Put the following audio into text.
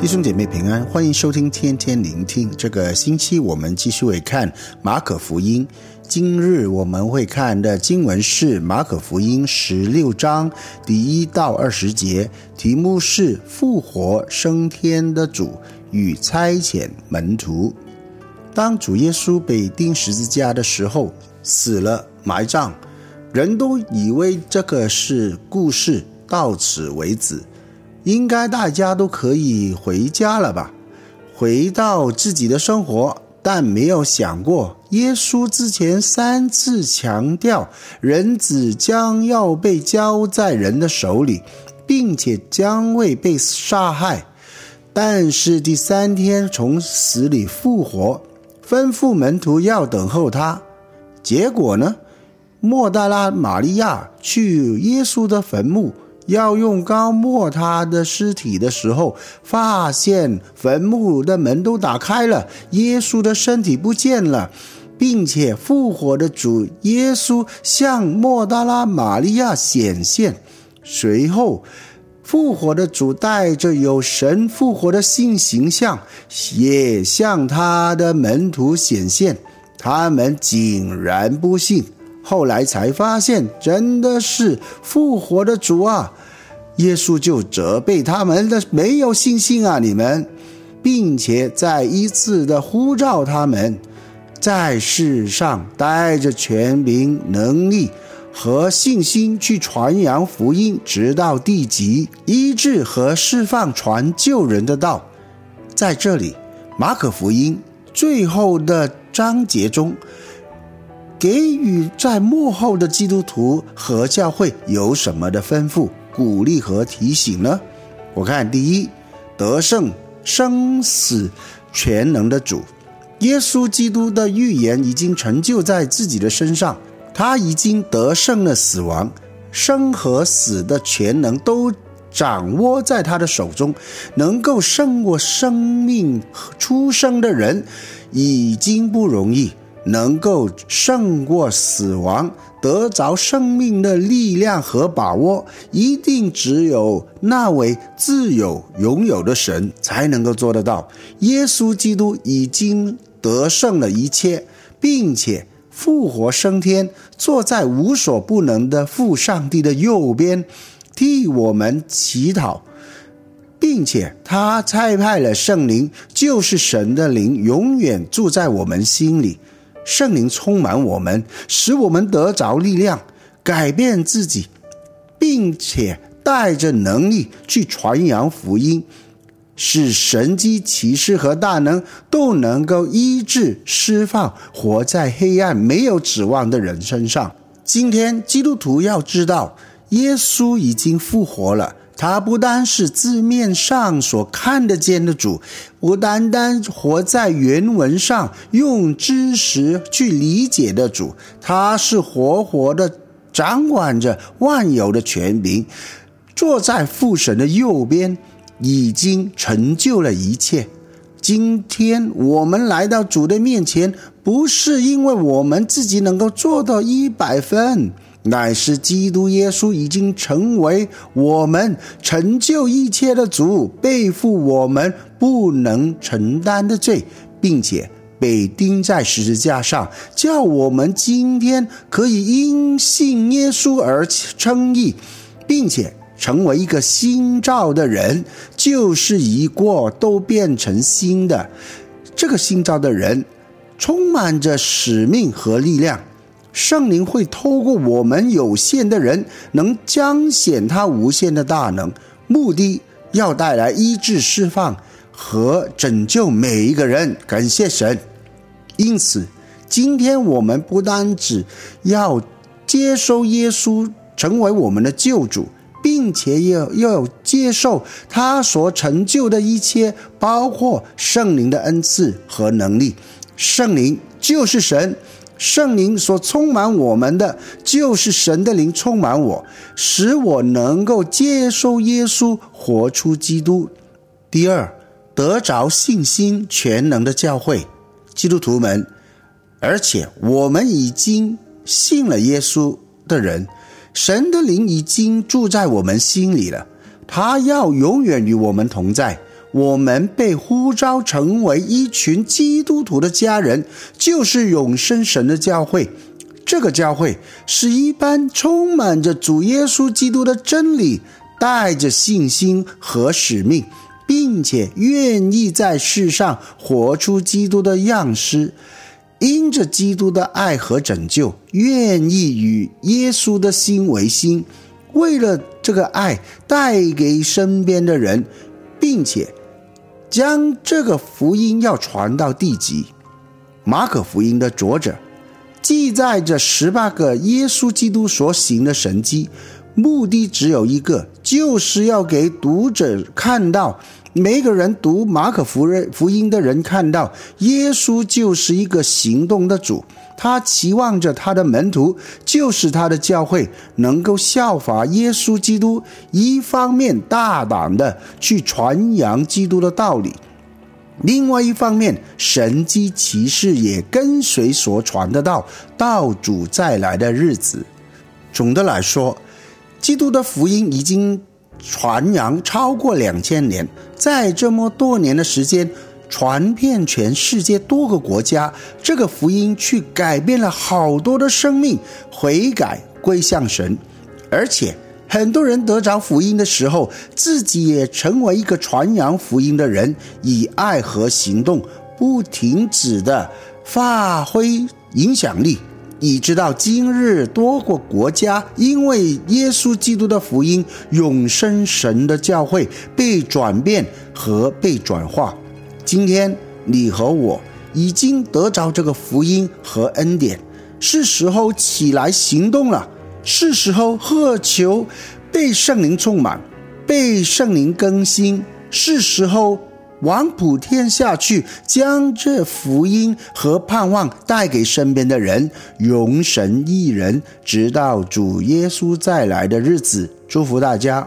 弟兄姐妹平安，欢迎收听天天聆听。这个星期我们继续会看马可福音。今日我们会看的经文是马可福音十六章第一到二十节，题目是复活升天的主与差遣门徒。当主耶稣被钉十字架的时候，死了埋葬，人都以为这个是故事，到此为止。应该大家都可以回家了吧，回到自己的生活，但没有想过，耶稣之前三次强调，人子将要被交在人的手里，并且将会被杀害，但是第三天从死里复活，吩咐门徒要等候他。结果呢，莫大拉玛利亚去耶稣的坟墓。要用膏抹他的尸体的时候，发现坟墓的门都打开了，耶稣的身体不见了，并且复活的主耶稣向莫大拉玛利亚显现。随后，复活的主带着有神复活的新形象，也向他的门徒显现，他们竟然不信。后来才发现，真的是复活的主啊！耶稣就责备他们的没有信心啊，你们，并且再一次的呼召他们，在世上带着权柄、能力和信心去传扬福音，直到地极，医治和释放传救人的道。在这里，马可福音最后的章节中。给予在幕后的基督徒和教会有什么的吩咐、鼓励和提醒呢？我看第一，得胜生死全能的主，耶稣基督的预言已经成就在自己的身上，他已经得胜了死亡，生和死的全能都掌握在他的手中，能够胜过生命出生的人已经不容易。能够胜过死亡，得着生命的力量和把握，一定只有那位自有拥有的神才能够做得到。耶稣基督已经得胜了一切，并且复活升天，坐在无所不能的父上帝的右边，替我们祈祷。并且他差派了圣灵，就是神的灵，永远住在我们心里。圣灵充满我们，使我们得着力量，改变自己，并且带着能力去传扬福音，使神迹奇事和大能都能够医治、释放活在黑暗没有指望的人身上。今天基督徒要知道，耶稣已经复活了。他不单是字面上所看得见的主，不单单活在原文上用知识去理解的主，他是活活的掌管着万有的权柄，坐在父神的右边，已经成就了一切。今天我们来到主的面前，不是因为我们自己能够做到一百分。乃是基督耶稣已经成为我们成就一切的主，背负我们不能承担的罪，并且被钉在十字架上，叫我们今天可以因信耶稣而称义，并且成为一个新造的人，就是一过，都变成新的。这个新造的人充满着使命和力量。圣灵会透过我们有限的人，能彰显他无限的大能，目的要带来医治、释放和拯救每一个人。感谢神！因此，今天我们不单只要接受耶稣成为我们的救主，并且要要接受他所成就的一切，包括圣灵的恩赐和能力。圣灵就是神。圣灵所充满我们的，就是神的灵充满我，使我能够接受耶稣，活出基督。第二，得着信心全能的教会，基督徒们，而且我们已经信了耶稣的人，神的灵已经住在我们心里了，他要永远与我们同在。我们被呼召成为一群基督徒的家人，就是永生神的教会。这个教会是一般充满着主耶稣基督的真理，带着信心和使命，并且愿意在世上活出基督的样式，因着基督的爱和拯救，愿意与耶稣的心为心，为了这个爱带给身边的人，并且。将这个福音要传到地极。马可福音的作者记载着十八个耶稣基督所行的神迹，目的只有一个，就是要给读者看到，每个人读马可福音福音的人看到，耶稣就是一个行动的主。他期望着他的门徒，就是他的教会，能够效法耶稣基督，一方面大胆的去传扬基督的道理，另外一方面神迹奇事也跟随所传的道，道主再来的日子。总的来说，基督的福音已经传扬超过两千年，在这么多年的时间。传遍全世界多个国家，这个福音去改变了好多的生命，悔改归向神，而且很多人得着福音的时候，自己也成为一个传扬福音的人，以爱和行动不停止的发挥影响力，以直到今日，多个国家因为耶稣基督的福音，永生神的教会被转变和被转化。今天你和我已经得着这个福音和恩典，是时候起来行动了，是时候渴求被圣灵充满，被圣灵更新，是时候往普天下去，将这福音和盼望带给身边的人，荣神一人，直到主耶稣再来的日子。祝福大家。